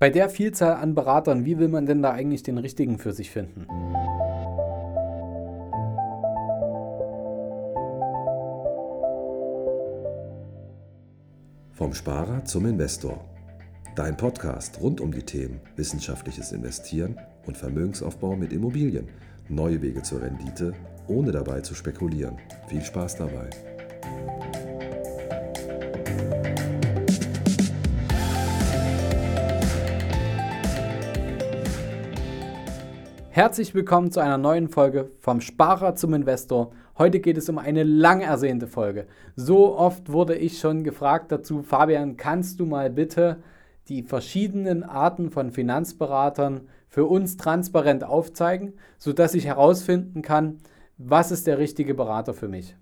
Bei der Vielzahl an Beratern, wie will man denn da eigentlich den richtigen für sich finden? Vom Sparer zum Investor. Dein Podcast rund um die Themen wissenschaftliches Investieren und Vermögensaufbau mit Immobilien. Neue Wege zur Rendite, ohne dabei zu spekulieren. Viel Spaß dabei. Herzlich willkommen zu einer neuen Folge vom Sparer zum Investor. Heute geht es um eine lang ersehnte Folge. So oft wurde ich schon gefragt dazu, Fabian, kannst du mal bitte die verschiedenen Arten von Finanzberatern für uns transparent aufzeigen, sodass ich herausfinden kann, was ist der richtige Berater für mich.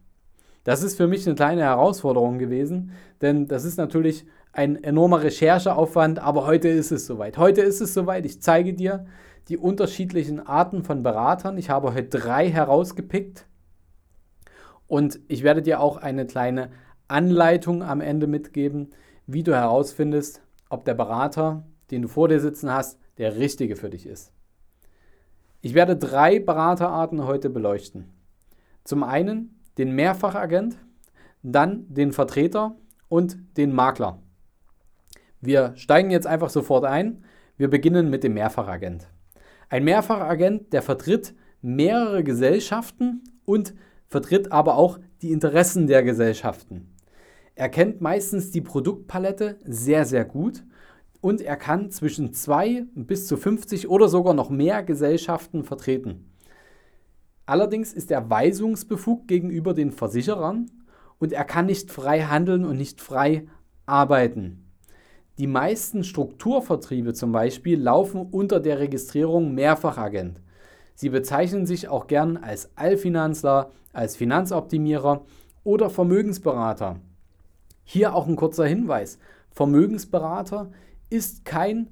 Das ist für mich eine kleine Herausforderung gewesen, denn das ist natürlich ein enormer Rechercheaufwand, aber heute ist es soweit. Heute ist es soweit. Ich zeige dir, die unterschiedlichen Arten von Beratern. Ich habe heute drei herausgepickt und ich werde dir auch eine kleine Anleitung am Ende mitgeben, wie du herausfindest, ob der Berater, den du vor dir sitzen hast, der richtige für dich ist. Ich werde drei Beraterarten heute beleuchten. Zum einen den Mehrfachagent, dann den Vertreter und den Makler. Wir steigen jetzt einfach sofort ein. Wir beginnen mit dem Mehrfachagent. Ein Mehrfachagent, der vertritt mehrere Gesellschaften und vertritt aber auch die Interessen der Gesellschaften. Er kennt meistens die Produktpalette sehr, sehr gut und er kann zwischen zwei bis zu 50 oder sogar noch mehr Gesellschaften vertreten. Allerdings ist er weisungsbefugt gegenüber den Versicherern und er kann nicht frei handeln und nicht frei arbeiten. Die meisten Strukturvertriebe zum Beispiel laufen unter der Registrierung Mehrfachagent. Sie bezeichnen sich auch gern als Allfinanzler, als Finanzoptimierer oder Vermögensberater. Hier auch ein kurzer Hinweis. Vermögensberater ist kein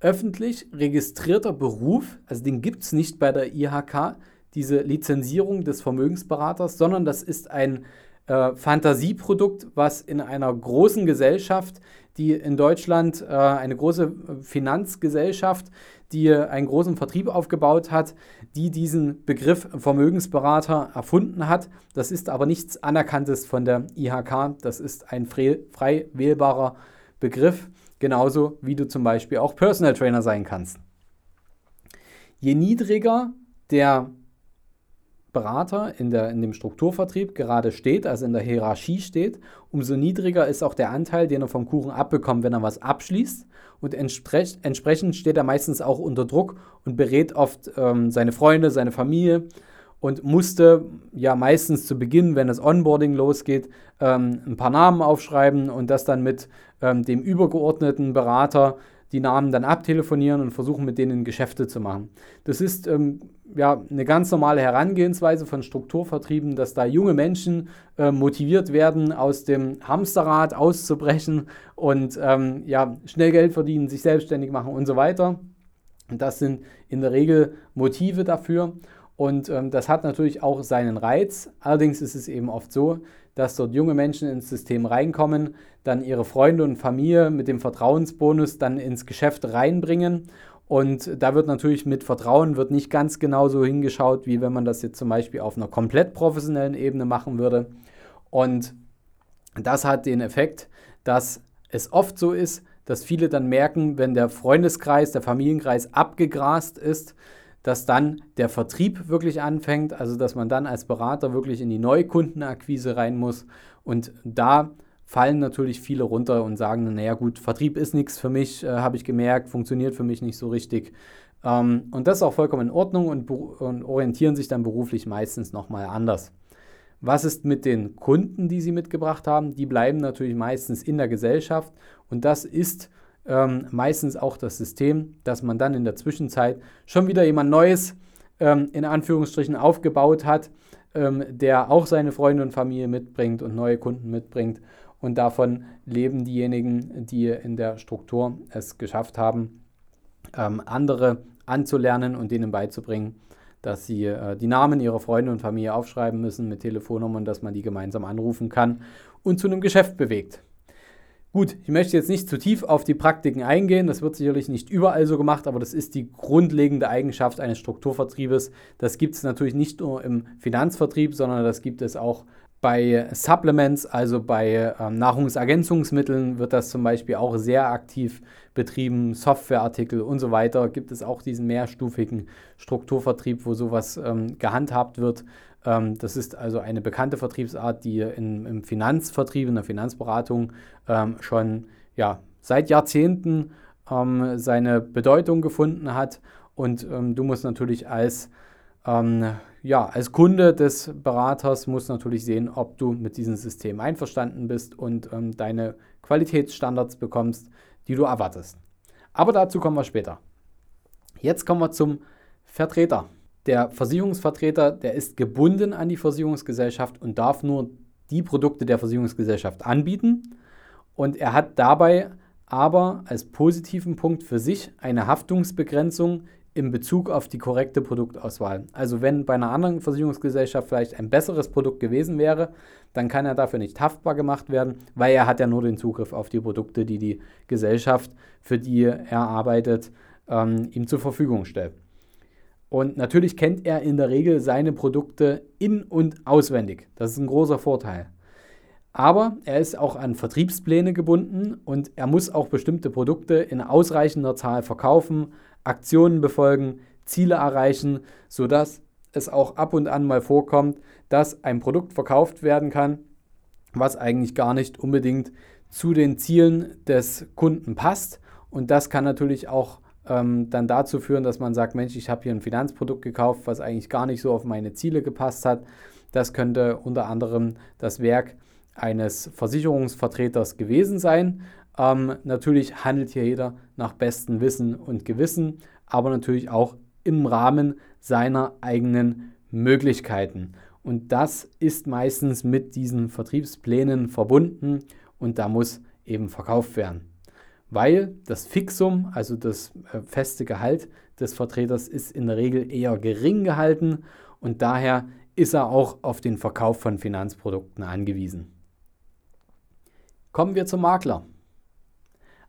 öffentlich registrierter Beruf, also den gibt es nicht bei der IHK, diese Lizenzierung des Vermögensberaters, sondern das ist ein äh, Fantasieprodukt, was in einer großen Gesellschaft, die in Deutschland äh, eine große Finanzgesellschaft, die einen großen Vertrieb aufgebaut hat, die diesen Begriff Vermögensberater erfunden hat. Das ist aber nichts Anerkanntes von der IHK. Das ist ein frei, frei wählbarer Begriff, genauso wie du zum Beispiel auch Personal Trainer sein kannst. Je niedriger der Berater in, der, in dem Strukturvertrieb gerade steht, also in der Hierarchie steht, umso niedriger ist auch der Anteil, den er vom Kuchen abbekommt, wenn er was abschließt. Und entsprech, entsprechend steht er meistens auch unter Druck und berät oft ähm, seine Freunde, seine Familie und musste ja meistens zu Beginn, wenn das Onboarding losgeht, ähm, ein paar Namen aufschreiben und das dann mit ähm, dem übergeordneten Berater die Namen dann abtelefonieren und versuchen mit denen Geschäfte zu machen. Das ist ähm, ja eine ganz normale Herangehensweise von Strukturvertrieben, dass da junge Menschen äh, motiviert werden, aus dem Hamsterrad auszubrechen und ähm, ja schnell Geld verdienen, sich selbstständig machen und so weiter. Und das sind in der Regel Motive dafür. Und ähm, das hat natürlich auch seinen Reiz. Allerdings ist es eben oft so, dass dort junge Menschen ins System reinkommen, dann ihre Freunde und Familie mit dem Vertrauensbonus dann ins Geschäft reinbringen. Und da wird natürlich mit Vertrauen wird nicht ganz genauso hingeschaut, wie wenn man das jetzt zum Beispiel auf einer komplett professionellen Ebene machen würde. Und das hat den Effekt, dass es oft so ist, dass viele dann merken, wenn der Freundeskreis, der Familienkreis abgegrast ist, dass dann der Vertrieb wirklich anfängt, also dass man dann als Berater wirklich in die Neukundenakquise rein muss. Und da fallen natürlich viele runter und sagen, naja gut, Vertrieb ist nichts für mich, äh, habe ich gemerkt, funktioniert für mich nicht so richtig. Ähm, und das ist auch vollkommen in Ordnung und, und orientieren sich dann beruflich meistens nochmal anders. Was ist mit den Kunden, die sie mitgebracht haben? Die bleiben natürlich meistens in der Gesellschaft und das ist ähm, meistens auch das System, dass man dann in der Zwischenzeit schon wieder jemand Neues ähm, in Anführungsstrichen aufgebaut hat, ähm, der auch seine Freunde und Familie mitbringt und neue Kunden mitbringt. Und davon leben diejenigen, die in der Struktur es geschafft haben, ähm, andere anzulernen und denen beizubringen, dass sie äh, die Namen ihrer Freunde und Familie aufschreiben müssen mit Telefonnummern, dass man die gemeinsam anrufen kann und zu einem Geschäft bewegt. Gut, ich möchte jetzt nicht zu tief auf die Praktiken eingehen, das wird sicherlich nicht überall so gemacht, aber das ist die grundlegende Eigenschaft eines Strukturvertriebes. Das gibt es natürlich nicht nur im Finanzvertrieb, sondern das gibt es auch bei Supplements, also bei ähm, Nahrungsergänzungsmitteln, wird das zum Beispiel auch sehr aktiv betrieben. Softwareartikel und so weiter gibt es auch diesen mehrstufigen Strukturvertrieb, wo sowas ähm, gehandhabt wird. Ähm, das ist also eine bekannte Vertriebsart, die in, im Finanzvertrieb, in der Finanzberatung ähm, schon ja, seit Jahrzehnten ähm, seine Bedeutung gefunden hat. Und du musst natürlich als ja, als Kunde des Beraters musst du natürlich sehen, ob du mit diesem System einverstanden bist und ähm, deine Qualitätsstandards bekommst, die du erwartest. Aber dazu kommen wir später. Jetzt kommen wir zum Vertreter. Der Versicherungsvertreter, der ist gebunden an die Versicherungsgesellschaft und darf nur die Produkte der Versicherungsgesellschaft anbieten. Und er hat dabei aber als positiven Punkt für sich eine Haftungsbegrenzung in Bezug auf die korrekte Produktauswahl. Also wenn bei einer anderen Versicherungsgesellschaft vielleicht ein besseres Produkt gewesen wäre, dann kann er dafür nicht haftbar gemacht werden, weil er hat ja nur den Zugriff auf die Produkte, die die Gesellschaft, für die er arbeitet, ähm, ihm zur Verfügung stellt. Und natürlich kennt er in der Regel seine Produkte in und auswendig. Das ist ein großer Vorteil. Aber er ist auch an Vertriebspläne gebunden und er muss auch bestimmte Produkte in ausreichender Zahl verkaufen, Aktionen befolgen, Ziele erreichen, sodass es auch ab und an mal vorkommt, dass ein Produkt verkauft werden kann, was eigentlich gar nicht unbedingt zu den Zielen des Kunden passt. Und das kann natürlich auch ähm, dann dazu führen, dass man sagt, Mensch, ich habe hier ein Finanzprodukt gekauft, was eigentlich gar nicht so auf meine Ziele gepasst hat. Das könnte unter anderem das Werk eines Versicherungsvertreters gewesen sein. Ähm, natürlich handelt hier jeder nach bestem Wissen und Gewissen, aber natürlich auch im Rahmen seiner eigenen Möglichkeiten. Und das ist meistens mit diesen Vertriebsplänen verbunden und da muss eben verkauft werden. Weil das Fixum, also das äh, feste Gehalt des Vertreters, ist in der Regel eher gering gehalten und daher ist er auch auf den Verkauf von Finanzprodukten angewiesen. Kommen wir zum Makler.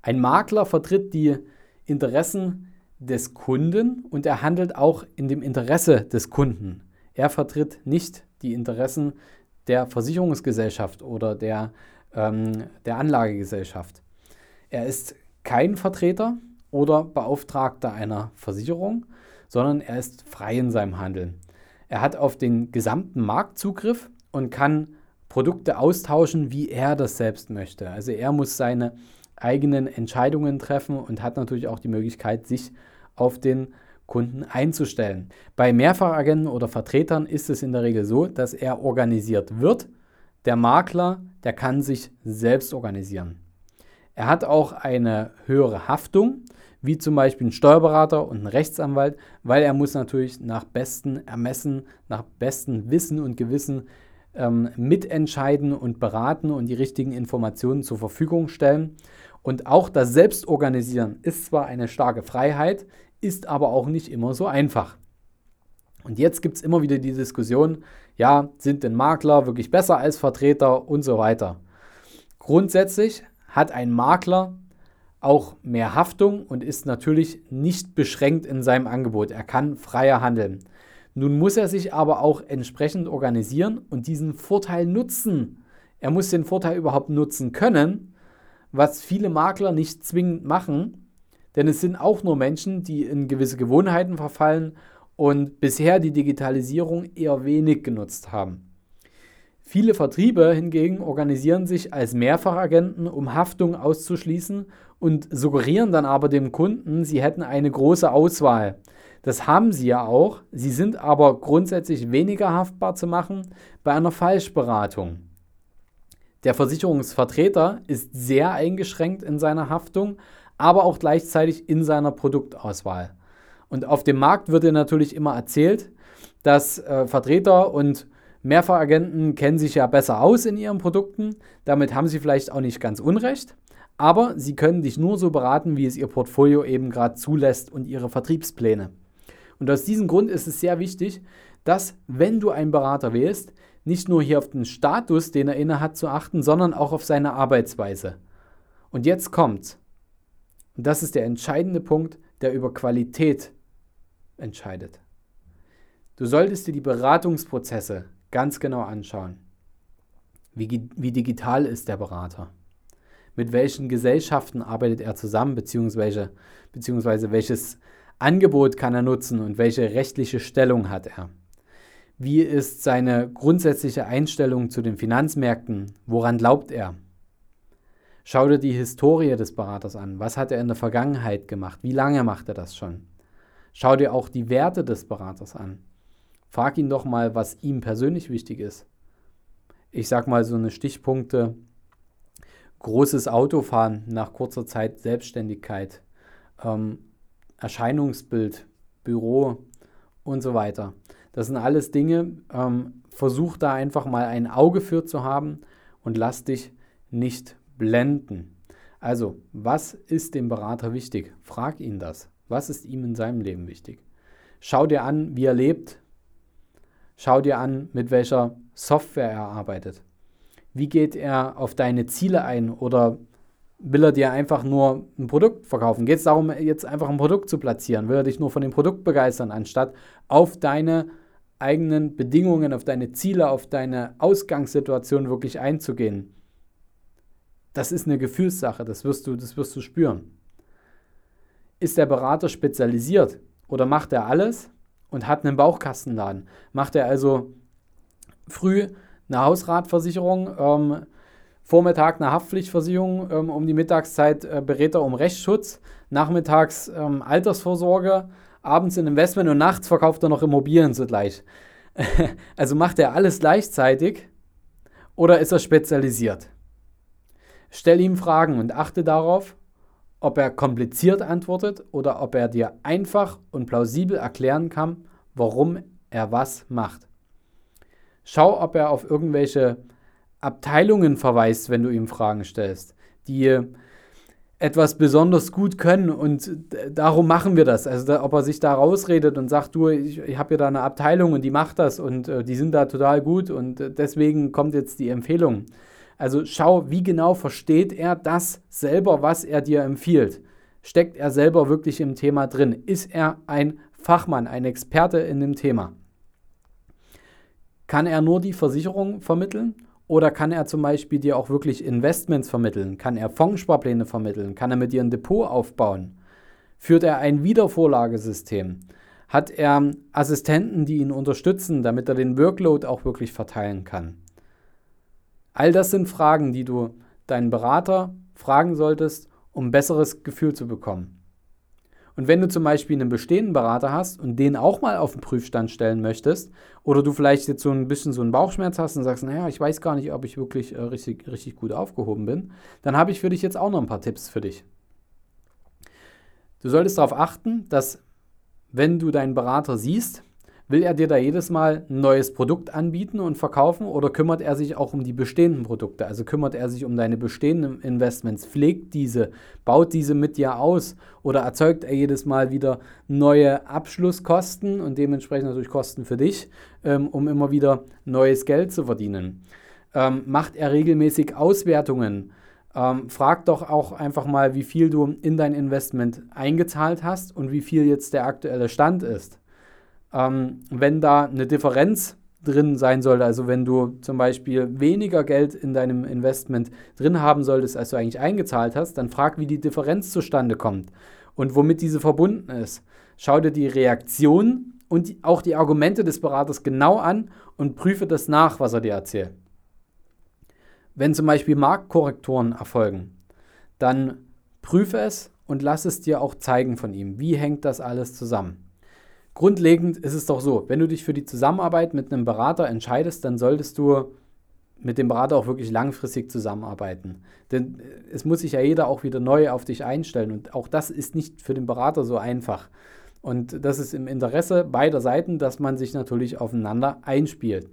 Ein Makler vertritt die Interessen des Kunden und er handelt auch in dem Interesse des Kunden. Er vertritt nicht die Interessen der Versicherungsgesellschaft oder der, ähm, der Anlagegesellschaft. Er ist kein Vertreter oder Beauftragter einer Versicherung, sondern er ist frei in seinem Handeln. Er hat auf den gesamten Markt Zugriff und kann Produkte austauschen, wie er das selbst möchte. Also er muss seine eigenen Entscheidungen treffen und hat natürlich auch die Möglichkeit, sich auf den Kunden einzustellen. Bei Mehrfachagenten oder Vertretern ist es in der Regel so, dass er organisiert wird. Der Makler, der kann sich selbst organisieren. Er hat auch eine höhere Haftung, wie zum Beispiel ein Steuerberater und ein Rechtsanwalt, weil er muss natürlich nach bestem Ermessen, nach bestem Wissen und Gewissen ähm, mitentscheiden und beraten und die richtigen Informationen zur Verfügung stellen. Und auch das Selbstorganisieren ist zwar eine starke Freiheit, ist aber auch nicht immer so einfach. Und jetzt gibt es immer wieder die Diskussion, ja, sind denn Makler wirklich besser als Vertreter und so weiter. Grundsätzlich hat ein Makler auch mehr Haftung und ist natürlich nicht beschränkt in seinem Angebot. Er kann freier handeln. Nun muss er sich aber auch entsprechend organisieren und diesen Vorteil nutzen. Er muss den Vorteil überhaupt nutzen können, was viele Makler nicht zwingend machen, denn es sind auch nur Menschen, die in gewisse Gewohnheiten verfallen und bisher die Digitalisierung eher wenig genutzt haben. Viele Vertriebe hingegen organisieren sich als Mehrfachagenten, um Haftung auszuschließen und suggerieren dann aber dem Kunden, sie hätten eine große Auswahl. Das haben sie ja auch, sie sind aber grundsätzlich weniger haftbar zu machen bei einer Falschberatung. Der Versicherungsvertreter ist sehr eingeschränkt in seiner Haftung, aber auch gleichzeitig in seiner Produktauswahl. Und auf dem Markt wird dir natürlich immer erzählt, dass äh, Vertreter und Mehrfachagenten kennen sich ja besser aus in ihren Produkten. Damit haben sie vielleicht auch nicht ganz unrecht. Aber sie können dich nur so beraten, wie es ihr Portfolio eben gerade zulässt und ihre Vertriebspläne. Und aus diesem Grund ist es sehr wichtig, dass, wenn du einen Berater wählst, nicht nur hier auf den Status, den er inne hat, zu achten, sondern auch auf seine Arbeitsweise. Und jetzt kommt's. Und das ist der entscheidende Punkt, der über Qualität entscheidet. Du solltest dir die Beratungsprozesse ganz genau anschauen. Wie, wie digital ist der Berater? Mit welchen Gesellschaften arbeitet er zusammen, beziehungsweise, beziehungsweise welches Angebot kann er nutzen und welche rechtliche Stellung hat er? Wie ist seine grundsätzliche Einstellung zu den Finanzmärkten? Woran glaubt er? Schau dir die Historie des Beraters an. Was hat er in der Vergangenheit gemacht? Wie lange macht er das schon? Schau dir auch die Werte des Beraters an. Frag ihn doch mal, was ihm persönlich wichtig ist. Ich sag mal so eine Stichpunkte. Großes Autofahren nach kurzer Zeit Selbstständigkeit, ähm, Erscheinungsbild, Büro und so weiter. Das sind alles Dinge, ähm, versuch da einfach mal ein Auge für zu haben und lass dich nicht blenden. Also, was ist dem Berater wichtig? Frag ihn das. Was ist ihm in seinem Leben wichtig? Schau dir an, wie er lebt. Schau dir an, mit welcher Software er arbeitet. Wie geht er auf deine Ziele ein oder will er dir einfach nur ein Produkt verkaufen? Geht es darum, jetzt einfach ein Produkt zu platzieren? Will er dich nur von dem Produkt begeistern, anstatt auf deine eigenen Bedingungen, auf deine Ziele, auf deine Ausgangssituation wirklich einzugehen? Das ist eine Gefühlssache, das wirst du, das wirst du spüren. Ist der Berater spezialisiert oder macht er alles und hat einen Bauchkastenladen? Macht er also früh eine Hausratversicherung, ähm, Vormittag eine Haftpflichtversicherung, ähm, um die Mittagszeit äh, berät er um Rechtsschutz, nachmittags ähm, Altersvorsorge, abends ein Investment und nachts verkauft er noch Immobilien zugleich. also macht er alles gleichzeitig oder ist er spezialisiert? Stell ihm Fragen und achte darauf, ob er kompliziert antwortet oder ob er dir einfach und plausibel erklären kann, warum er was macht. Schau, ob er auf irgendwelche Abteilungen verweist, wenn du ihm Fragen stellst, die etwas besonders gut können und darum machen wir das. Also ob er sich da rausredet und sagt, du, ich, ich habe hier da eine Abteilung und die macht das und äh, die sind da total gut und äh, deswegen kommt jetzt die Empfehlung. Also schau, wie genau versteht er das selber, was er dir empfiehlt. Steckt er selber wirklich im Thema drin? Ist er ein Fachmann, ein Experte in dem Thema? Kann er nur die Versicherung vermitteln oder kann er zum Beispiel dir auch wirklich Investments vermitteln? Kann er Fondssparpläne vermitteln? Kann er mit dir ein Depot aufbauen? Führt er ein Wiedervorlagesystem? Hat er Assistenten, die ihn unterstützen, damit er den Workload auch wirklich verteilen kann? All das sind Fragen, die du deinen Berater fragen solltest, um ein besseres Gefühl zu bekommen. Und wenn du zum Beispiel einen bestehenden Berater hast und den auch mal auf den Prüfstand stellen möchtest, oder du vielleicht jetzt so ein bisschen so einen Bauchschmerz hast und sagst, naja, ich weiß gar nicht, ob ich wirklich äh, richtig, richtig gut aufgehoben bin, dann habe ich für dich jetzt auch noch ein paar Tipps für dich. Du solltest darauf achten, dass wenn du deinen Berater siehst, Will er dir da jedes Mal ein neues Produkt anbieten und verkaufen oder kümmert er sich auch um die bestehenden Produkte? Also kümmert er sich um deine bestehenden Investments, pflegt diese, baut diese mit dir aus oder erzeugt er jedes Mal wieder neue Abschlusskosten und dementsprechend natürlich Kosten für dich, ähm, um immer wieder neues Geld zu verdienen? Ähm, macht er regelmäßig Auswertungen? Ähm, frag doch auch einfach mal, wie viel du in dein Investment eingezahlt hast und wie viel jetzt der aktuelle Stand ist ähm, wenn da eine Differenz drin sein sollte, also wenn du zum Beispiel weniger Geld in deinem Investment drin haben solltest, als du eigentlich eingezahlt hast, dann frag, wie die Differenz zustande kommt und womit diese verbunden ist. Schau dir die Reaktion und auch die Argumente des Beraters genau an und prüfe das nach, was er dir erzählt. Wenn zum Beispiel Marktkorrekturen erfolgen, dann prüfe es und lass es dir auch zeigen von ihm. Wie hängt das alles zusammen? Grundlegend ist es doch so, wenn du dich für die Zusammenarbeit mit einem Berater entscheidest, dann solltest du mit dem Berater auch wirklich langfristig zusammenarbeiten. Denn äh, es muss sich ja jeder auch wieder neu auf dich einstellen und auch das ist nicht für den Berater so einfach. Und das ist im Interesse beider Seiten, dass man sich natürlich aufeinander einspielt.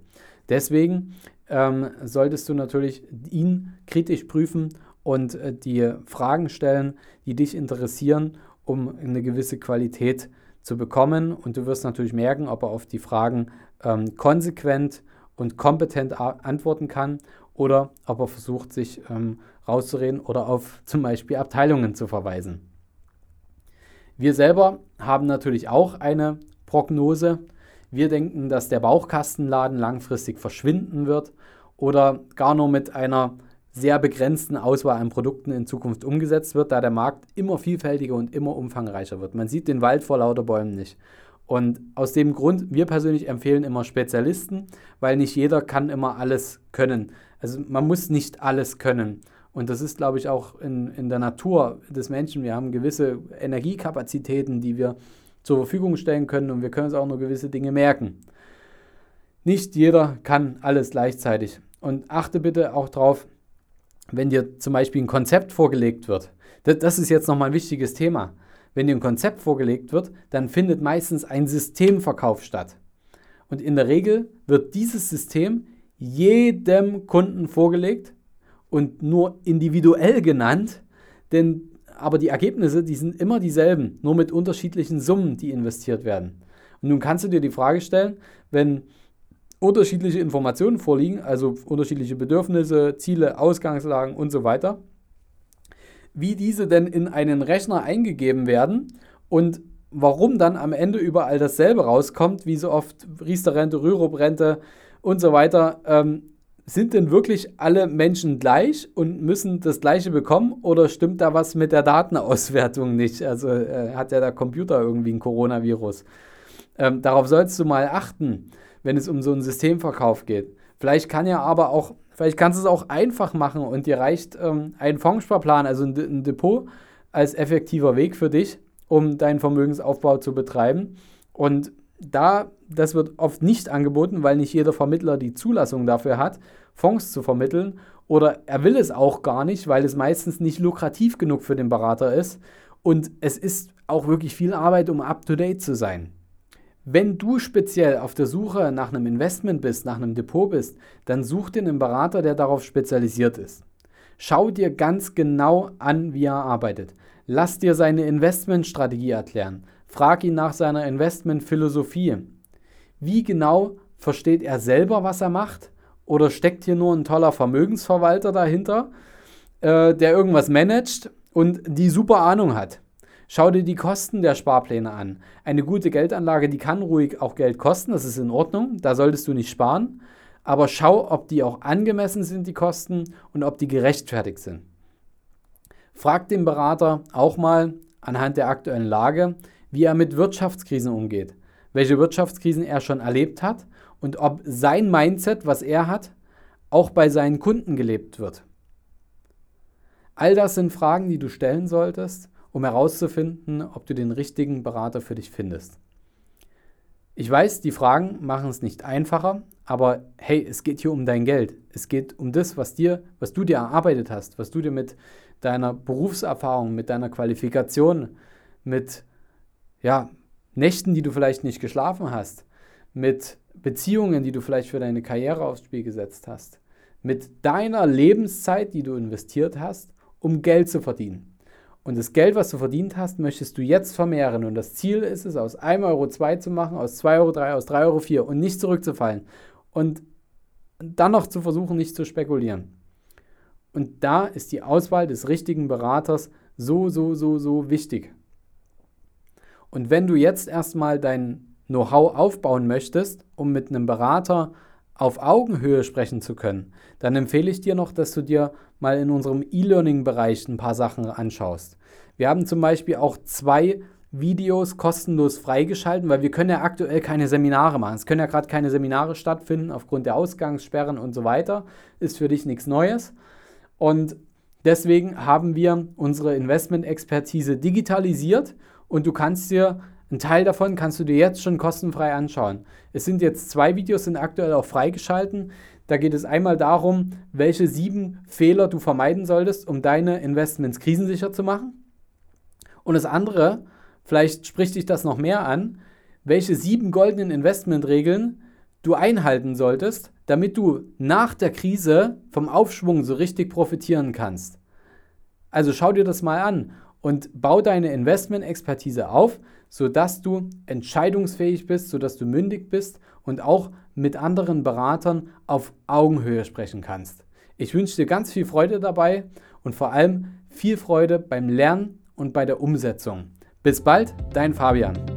Deswegen ähm, solltest du natürlich ihn kritisch prüfen und äh, die Fragen stellen, die dich interessieren, um eine gewisse Qualität zu bekommen und du wirst natürlich merken, ob er auf die Fragen ähm, konsequent und kompetent antworten kann oder ob er versucht, sich ähm, rauszureden oder auf zum Beispiel Abteilungen zu verweisen. Wir selber haben natürlich auch eine Prognose. Wir denken, dass der Bauchkastenladen langfristig verschwinden wird oder gar nur mit einer sehr begrenzten Auswahl an Produkten in Zukunft umgesetzt wird, da der Markt immer vielfältiger und immer umfangreicher wird. Man sieht den Wald vor lauter Bäumen nicht. Und aus dem Grund, wir persönlich empfehlen immer Spezialisten, weil nicht jeder kann immer alles können. Also man muss nicht alles können. Und das ist, glaube ich, auch in, in der Natur des Menschen. Wir haben gewisse Energiekapazitäten, die wir zur Verfügung stellen können und wir können uns auch nur gewisse Dinge merken. Nicht jeder kann alles gleichzeitig. Und achte bitte auch darauf, wenn dir zum Beispiel ein Konzept vorgelegt wird. Das, das ist jetzt nochmal ein wichtiges Thema. Wenn dir ein Konzept vorgelegt wird, dann findet meistens ein Systemverkauf statt. Und in der Regel wird dieses System jedem Kunden vorgelegt und nur individuell genannt, denn aber die Ergebnisse, die sind immer dieselben, nur mit unterschiedlichen Summen, die investiert werden. Und nun kannst du dir die Frage stellen, wenn unterschiedliche Informationen vorliegen, also unterschiedliche Bedürfnisse, Ziele, Ausgangslagen und so weiter, wie diese denn in einen Rechner eingegeben werden und warum dann am Ende überall dasselbe rauskommt, wie so oft Riester-Rente, Rürup-Rente und so weiter, ähm, sind denn wirklich alle Menschen gleich und müssen das Gleiche bekommen oder stimmt da was mit der Datenauswertung nicht? Also äh, hat ja der Computer irgendwie ein Coronavirus. Ähm, darauf sollst du mal achten, wenn es um so einen Systemverkauf geht. Vielleicht kann ja aber auch, vielleicht kannst du es auch einfach machen und dir reicht ähm, ein Fondssparplan, also ein, ein Depot als effektiver Weg für dich, um deinen Vermögensaufbau zu betreiben. Und da, das wird oft nicht angeboten, weil nicht jeder Vermittler die Zulassung dafür hat, Fonds zu vermitteln. Oder er will es auch gar nicht, weil es meistens nicht lukrativ genug für den Berater ist. Und es ist auch wirklich viel Arbeit, um up-to-date zu sein. Wenn du speziell auf der Suche nach einem Investment bist, nach einem Depot bist, dann such dir einen Berater, der darauf spezialisiert ist. Schau dir ganz genau an, wie er arbeitet. Lass dir seine Investmentstrategie erklären. Frag ihn nach seiner Investmentphilosophie. Wie genau versteht er selber, was er macht? Oder steckt hier nur ein toller Vermögensverwalter dahinter, äh, der irgendwas managt und die super Ahnung hat? Schau dir die Kosten der Sparpläne an. Eine gute Geldanlage, die kann ruhig auch Geld kosten, das ist in Ordnung, da solltest du nicht sparen. Aber schau, ob die auch angemessen sind, die Kosten, und ob die gerechtfertigt sind. Frag den Berater auch mal anhand der aktuellen Lage, wie er mit Wirtschaftskrisen umgeht, welche Wirtschaftskrisen er schon erlebt hat und ob sein Mindset, was er hat, auch bei seinen Kunden gelebt wird. All das sind Fragen, die du stellen solltest, um herauszufinden, ob du den richtigen Berater für dich findest. Ich weiß, die Fragen machen es nicht einfacher, aber hey, es geht hier um dein Geld. Es geht um das, was dir, was du dir erarbeitet hast, was du dir mit deiner Berufserfahrung, mit deiner Qualifikation, mit ja, Nächten, die du vielleicht nicht geschlafen hast, mit Beziehungen, die du vielleicht für deine Karriere aufs Spiel gesetzt hast, mit deiner Lebenszeit, die du investiert hast, um Geld zu verdienen. Und das Geld, was du verdient hast, möchtest du jetzt vermehren. Und das Ziel ist es, aus 1 Euro 2 zu machen, aus 2 Euro 3, aus 3 Euro 4 und nicht zurückzufallen. Und dann noch zu versuchen, nicht zu spekulieren. Und da ist die Auswahl des richtigen Beraters so, so, so, so wichtig. Und wenn du jetzt erstmal dein Know-how aufbauen möchtest, um mit einem Berater auf Augenhöhe sprechen zu können, dann empfehle ich dir noch, dass du dir mal in unserem E-Learning-Bereich ein paar Sachen anschaust. Wir haben zum Beispiel auch zwei Videos kostenlos freigeschalten, weil wir können ja aktuell keine Seminare machen. Es können ja gerade keine Seminare stattfinden aufgrund der Ausgangssperren und so weiter. Ist für dich nichts Neues. Und deswegen haben wir unsere Investment-Expertise digitalisiert und du kannst dir einen Teil davon kannst du dir jetzt schon kostenfrei anschauen. Es sind jetzt zwei Videos, sind aktuell auch freigeschalten. Da geht es einmal darum, welche sieben Fehler du vermeiden solltest, um deine Investments krisensicher zu machen. Und das andere, vielleicht spricht dich das noch mehr an, welche sieben goldenen Investmentregeln du einhalten solltest, damit du nach der Krise vom Aufschwung so richtig profitieren kannst. Also schau dir das mal an und bau deine Investment-Expertise auf, sodass du entscheidungsfähig bist, sodass du mündig bist und auch mit anderen Beratern auf Augenhöhe sprechen kannst. Ich wünsche dir ganz viel Freude dabei und vor allem viel Freude beim Lernen und bei der Umsetzung. Bis bald, dein Fabian.